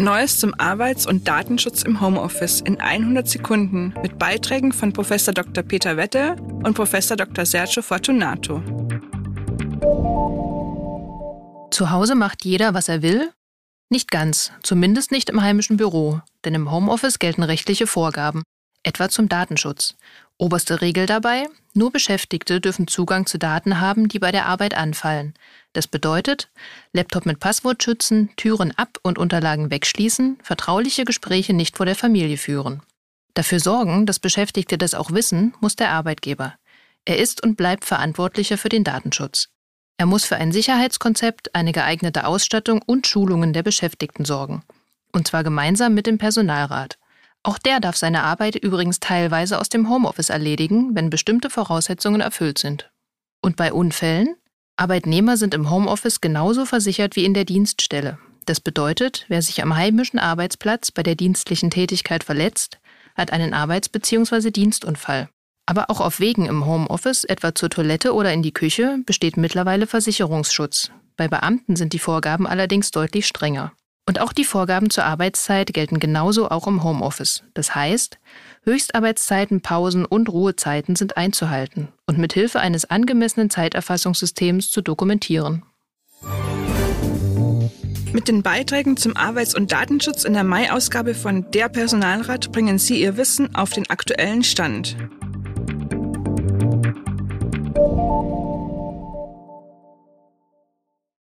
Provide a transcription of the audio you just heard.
Neues zum Arbeits- und Datenschutz im Homeoffice in 100 Sekunden mit Beiträgen von Prof. Dr. Peter Wette und Prof. Dr. Sergio Fortunato. Zu Hause macht jeder, was er will? Nicht ganz, zumindest nicht im heimischen Büro, denn im Homeoffice gelten rechtliche Vorgaben, etwa zum Datenschutz. Oberste Regel dabei, nur Beschäftigte dürfen Zugang zu Daten haben, die bei der Arbeit anfallen. Das bedeutet, Laptop mit Passwort schützen, Türen ab und Unterlagen wegschließen, vertrauliche Gespräche nicht vor der Familie führen. Dafür sorgen, dass Beschäftigte das auch wissen, muss der Arbeitgeber. Er ist und bleibt verantwortlicher für den Datenschutz. Er muss für ein Sicherheitskonzept, eine geeignete Ausstattung und Schulungen der Beschäftigten sorgen. Und zwar gemeinsam mit dem Personalrat. Auch der darf seine Arbeit übrigens teilweise aus dem Homeoffice erledigen, wenn bestimmte Voraussetzungen erfüllt sind. Und bei Unfällen? Arbeitnehmer sind im Homeoffice genauso versichert wie in der Dienststelle. Das bedeutet, wer sich am heimischen Arbeitsplatz bei der dienstlichen Tätigkeit verletzt, hat einen Arbeits- bzw. Dienstunfall. Aber auch auf Wegen im Homeoffice, etwa zur Toilette oder in die Küche, besteht mittlerweile Versicherungsschutz. Bei Beamten sind die Vorgaben allerdings deutlich strenger. Und auch die Vorgaben zur Arbeitszeit gelten genauso auch im Homeoffice. Das heißt, Höchstarbeitszeiten, Pausen und Ruhezeiten sind einzuhalten und mit Hilfe eines angemessenen Zeiterfassungssystems zu dokumentieren. Mit den Beiträgen zum Arbeits- und Datenschutz in der Mai-Ausgabe von Der Personalrat bringen Sie Ihr Wissen auf den aktuellen Stand.